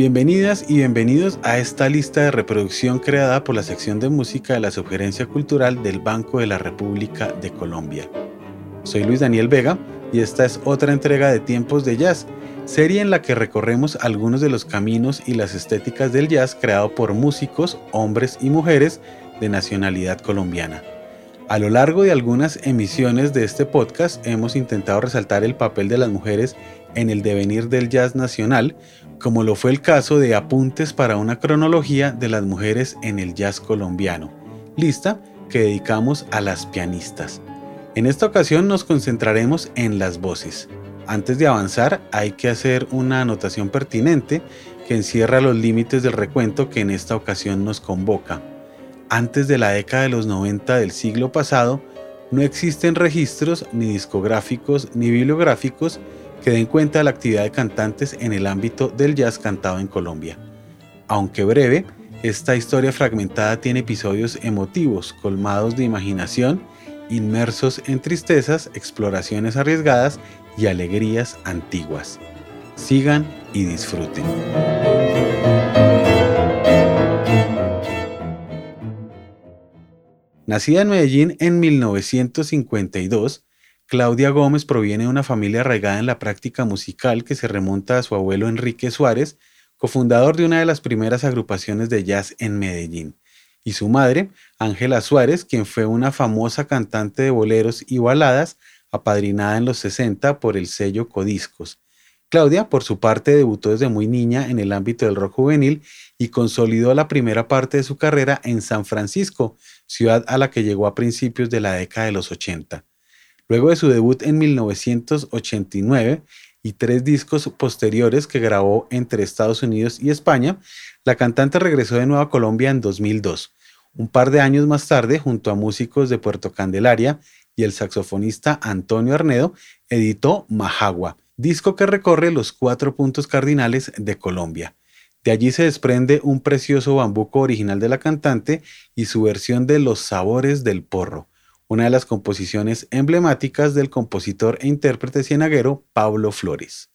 Bienvenidas y bienvenidos a esta lista de reproducción creada por la sección de música de la Sugerencia Cultural del Banco de la República de Colombia. Soy Luis Daniel Vega y esta es otra entrega de Tiempos de Jazz, serie en la que recorremos algunos de los caminos y las estéticas del jazz creado por músicos, hombres y mujeres de nacionalidad colombiana. A lo largo de algunas emisiones de este podcast hemos intentado resaltar el papel de las mujeres en el devenir del jazz nacional, como lo fue el caso de Apuntes para una cronología de las mujeres en el jazz colombiano, lista que dedicamos a las pianistas. En esta ocasión nos concentraremos en las voces. Antes de avanzar hay que hacer una anotación pertinente que encierra los límites del recuento que en esta ocasión nos convoca. Antes de la década de los 90 del siglo pasado, no existen registros ni discográficos ni bibliográficos que den cuenta de la actividad de cantantes en el ámbito del jazz cantado en Colombia. Aunque breve, esta historia fragmentada tiene episodios emotivos, colmados de imaginación inmersos en tristezas, exploraciones arriesgadas y alegrías antiguas. Sigan y disfruten. Nacida en Medellín en 1952, Claudia Gómez proviene de una familia arraigada en la práctica musical que se remonta a su abuelo Enrique Suárez, cofundador de una de las primeras agrupaciones de jazz en Medellín y su madre, Ángela Suárez, quien fue una famosa cantante de boleros y baladas, apadrinada en los 60 por el sello Codiscos. Claudia, por su parte, debutó desde muy niña en el ámbito del rock juvenil y consolidó la primera parte de su carrera en San Francisco, ciudad a la que llegó a principios de la década de los 80. Luego de su debut en 1989 y tres discos posteriores que grabó entre Estados Unidos y España, la cantante regresó de nuevo a Colombia en 2002. Un par de años más tarde, junto a músicos de Puerto Candelaria y el saxofonista Antonio Arnedo, editó Majagua, disco que recorre los cuatro puntos cardinales de Colombia. De allí se desprende un precioso bambuco original de la cantante y su versión de Los Sabores del Porro, una de las composiciones emblemáticas del compositor e intérprete cienaguero Pablo Flores.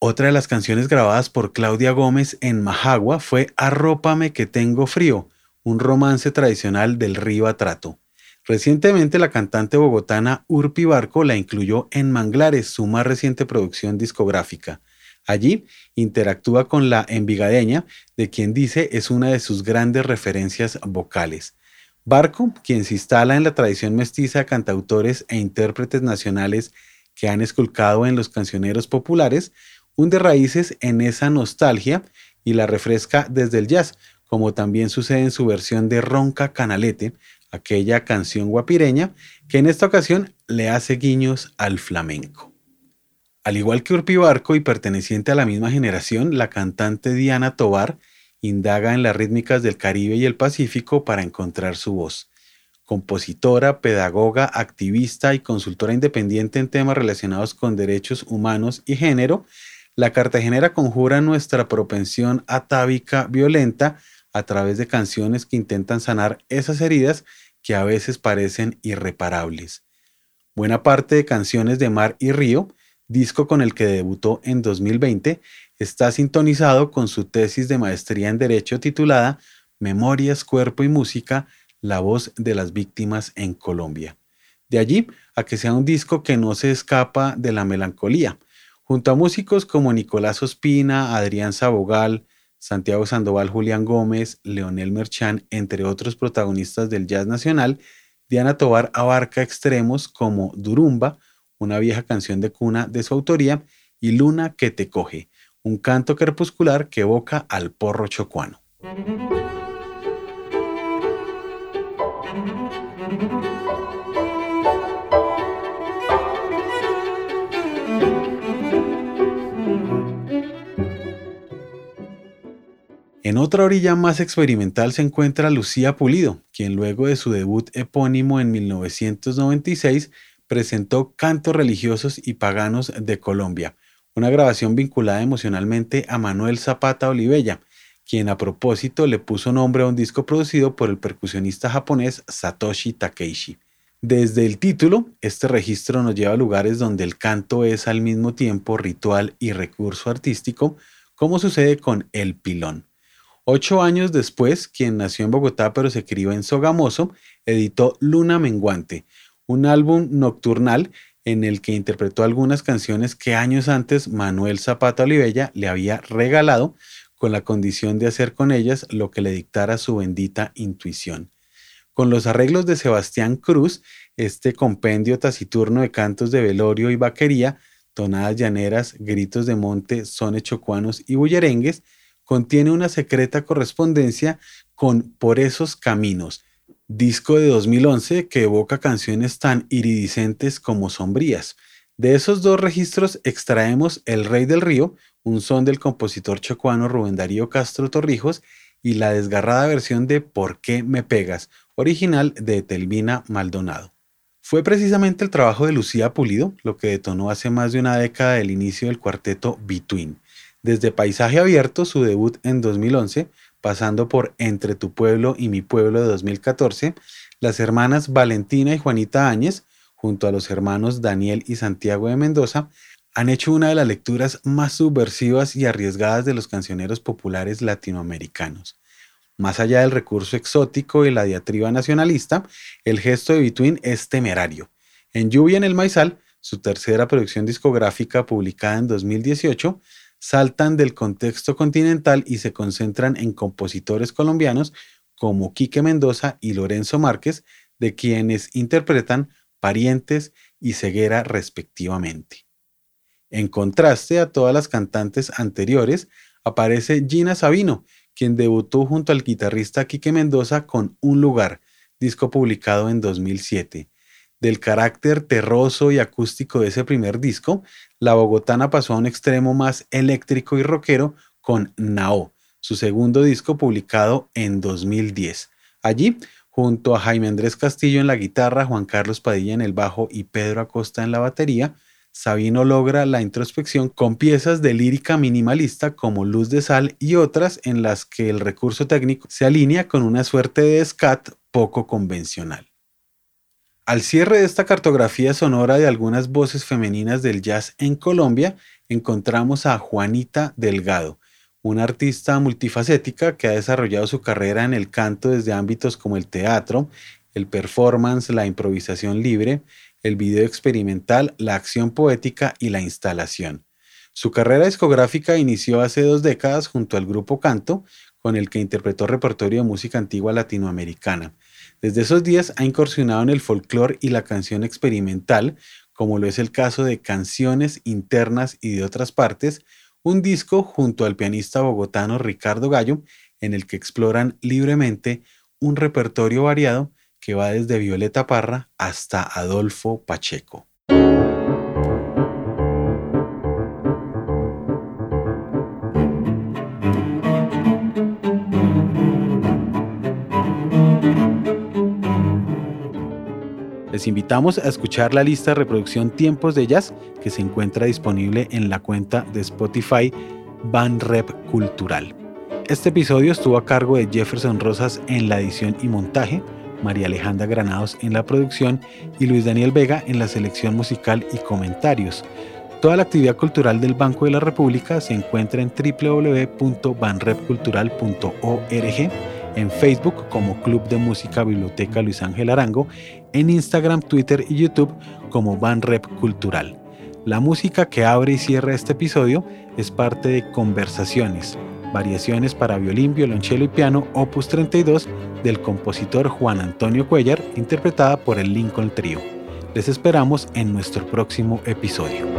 Otra de las canciones grabadas por Claudia Gómez en Majagua fue Arrópame que tengo frío, un romance tradicional del río Atrato. Recientemente la cantante bogotana Urpi Barco la incluyó en Manglares, su más reciente producción discográfica. Allí interactúa con la envigadeña, de quien dice es una de sus grandes referencias vocales. Barco, quien se instala en la tradición mestiza de cantautores e intérpretes nacionales que han esculcado en los cancioneros populares, hunde raíces en esa nostalgia y la refresca desde el jazz, como también sucede en su versión de Ronca Canalete, aquella canción guapireña, que en esta ocasión le hace guiños al flamenco. Al igual que Urpi Barco y perteneciente a la misma generación, la cantante Diana Tobar indaga en las rítmicas del Caribe y el Pacífico para encontrar su voz. Compositora, pedagoga, activista y consultora independiente en temas relacionados con derechos humanos y género, la cartagenera conjura nuestra propensión atávica violenta a través de canciones que intentan sanar esas heridas que a veces parecen irreparables. Buena parte de Canciones de Mar y Río, disco con el que debutó en 2020, está sintonizado con su tesis de maestría en Derecho titulada Memorias, Cuerpo y Música, la voz de las víctimas en Colombia. De allí a que sea un disco que no se escapa de la melancolía, Junto a músicos como Nicolás Ospina, Adrián Sabogal, Santiago Sandoval, Julián Gómez, Leonel Merchán, entre otros protagonistas del jazz nacional, Diana Tobar abarca extremos como Durumba, una vieja canción de cuna de su autoría, y Luna que te coge, un canto crepuscular que evoca al porro chocuano. En otra orilla más experimental se encuentra Lucía Pulido, quien luego de su debut epónimo en 1996 presentó Cantos Religiosos y Paganos de Colombia, una grabación vinculada emocionalmente a Manuel Zapata Olivella, quien a propósito le puso nombre a un disco producido por el percusionista japonés Satoshi Takeishi. Desde el título, este registro nos lleva a lugares donde el canto es al mismo tiempo ritual y recurso artístico, como sucede con El Pilón. Ocho años después, quien nació en Bogotá pero se crió en Sogamoso, editó Luna Menguante, un álbum nocturnal en el que interpretó algunas canciones que años antes Manuel Zapata Olivella le había regalado con la condición de hacer con ellas lo que le dictara su bendita intuición. Con los arreglos de Sebastián Cruz, este compendio taciturno de cantos de velorio y vaquería, tonadas llaneras, gritos de monte, sones chocuanos y bullerengues, contiene una secreta correspondencia con Por esos caminos, disco de 2011 que evoca canciones tan iridiscentes como sombrías. De esos dos registros extraemos El Rey del Río, un son del compositor chocuano Rubén Darío Castro Torrijos, y la desgarrada versión de ¿Por qué me pegas?, original de Telvina Maldonado. Fue precisamente el trabajo de Lucía Pulido lo que detonó hace más de una década el inicio del cuarteto Between. Desde Paisaje Abierto, su debut en 2011, pasando por Entre tu pueblo y mi pueblo de 2014, las hermanas Valentina y Juanita Áñez, junto a los hermanos Daniel y Santiago de Mendoza, han hecho una de las lecturas más subversivas y arriesgadas de los cancioneros populares latinoamericanos. Más allá del recurso exótico y la diatriba nacionalista, el gesto de Between es temerario. En Lluvia en el Maizal, su tercera producción discográfica publicada en 2018, saltan del contexto continental y se concentran en compositores colombianos como Quique Mendoza y Lorenzo Márquez, de quienes interpretan Parientes y Ceguera respectivamente. En contraste a todas las cantantes anteriores, aparece Gina Sabino, quien debutó junto al guitarrista Quique Mendoza con Un lugar, disco publicado en 2007. Del carácter terroso y acústico de ese primer disco, la bogotana pasó a un extremo más eléctrico y rockero con Nao, su segundo disco publicado en 2010. Allí, junto a Jaime Andrés Castillo en la guitarra, Juan Carlos Padilla en el bajo y Pedro Acosta en la batería, Sabino logra la introspección con piezas de lírica minimalista como Luz de Sal y otras en las que el recurso técnico se alinea con una suerte de scat poco convencional. Al cierre de esta cartografía sonora de algunas voces femeninas del jazz en Colombia, encontramos a Juanita Delgado, una artista multifacética que ha desarrollado su carrera en el canto desde ámbitos como el teatro, el performance, la improvisación libre, el video experimental, la acción poética y la instalación. Su carrera discográfica inició hace dos décadas junto al grupo Canto, con el que interpretó repertorio de música antigua latinoamericana. Desde esos días ha incursionado en el folclore y la canción experimental, como lo es el caso de Canciones Internas y de otras partes, un disco junto al pianista bogotano Ricardo Gallo, en el que exploran libremente un repertorio variado que va desde Violeta Parra hasta Adolfo Pacheco. Les invitamos a escuchar la lista de reproducción Tiempos de Jazz que se encuentra disponible en la cuenta de Spotify Rep Cultural. Este episodio estuvo a cargo de Jefferson Rosas en la edición y montaje, María Alejandra Granados en la producción y Luis Daniel Vega en la selección musical y comentarios. Toda la actividad cultural del Banco de la República se encuentra en www.banrepcultural.org en Facebook como Club de Música Biblioteca Luis Ángel Arango, en Instagram, Twitter y YouTube como Banrep Cultural. La música que abre y cierra este episodio es parte de Conversaciones, variaciones para violín, violonchelo y piano, opus 32 del compositor Juan Antonio Cuellar, interpretada por el Lincoln Trio. Les esperamos en nuestro próximo episodio.